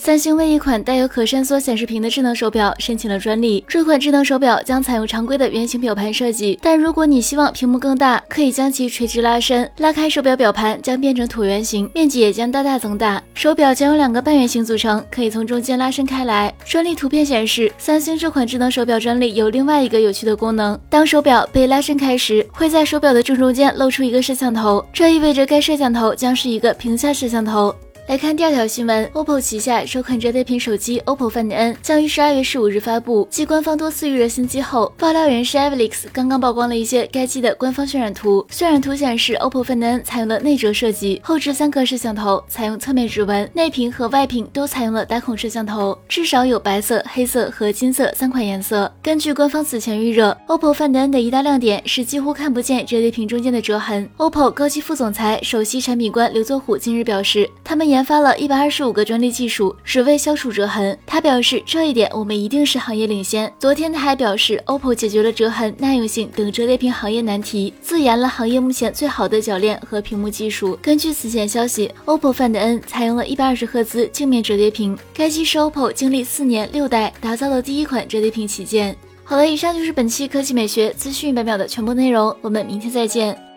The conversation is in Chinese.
三星为一款带有可伸缩显示屏的智能手表申请了专利。这款智能手表将采用常规的圆形表盘设计，但如果你希望屏幕更大，可以将其垂直拉伸，拉开手表表盘将变成椭圆形，面积也将大大增大。手表将由两个半圆形组成，可以从中间拉伸开来。专利图片显示，三星这款智能手表专利有另外一个有趣的功能：当手表被拉伸开时，会在手表的正中间露出一个摄像头，这意味着该摄像头将是一个屏下摄像头。来看第二条新闻，OPPO 旗下首款折叠屏手机 OPPO Find N 将于十二月十五日发布。继官方多次预热新机后，爆料人是 Avalix 刚刚曝光了一些该机的官方渲染图。渲染图显示，OPPO Find N 采用了内折设计，后置三颗摄像头，采用侧面指纹，内屏和外屏都采用了打孔摄像头，至少有白色、黑色和金色三款颜色。根据官方此前预热，OPPO Find N 的一大亮点是几乎看不见折叠屏中间的折痕。OPPO 高级副总裁、首席产品官刘作虎近日表示，他们研研发了一百二十五个专利技术，只为消除折痕。他表示，这一点我们一定是行业领先。昨天他还表示，OPPO 解决了折痕、耐用性等折叠屏行业难题，自研了行业目前最好的铰链和屏幕技术。根据此前消息，OPPO Find N 采用了一百二十赫兹镜面折叠屏，该机是 OPPO 经历四年六代打造的第一款折叠屏旗舰。好了，以上就是本期科技美学资讯一百秒的全部内容，我们明天再见。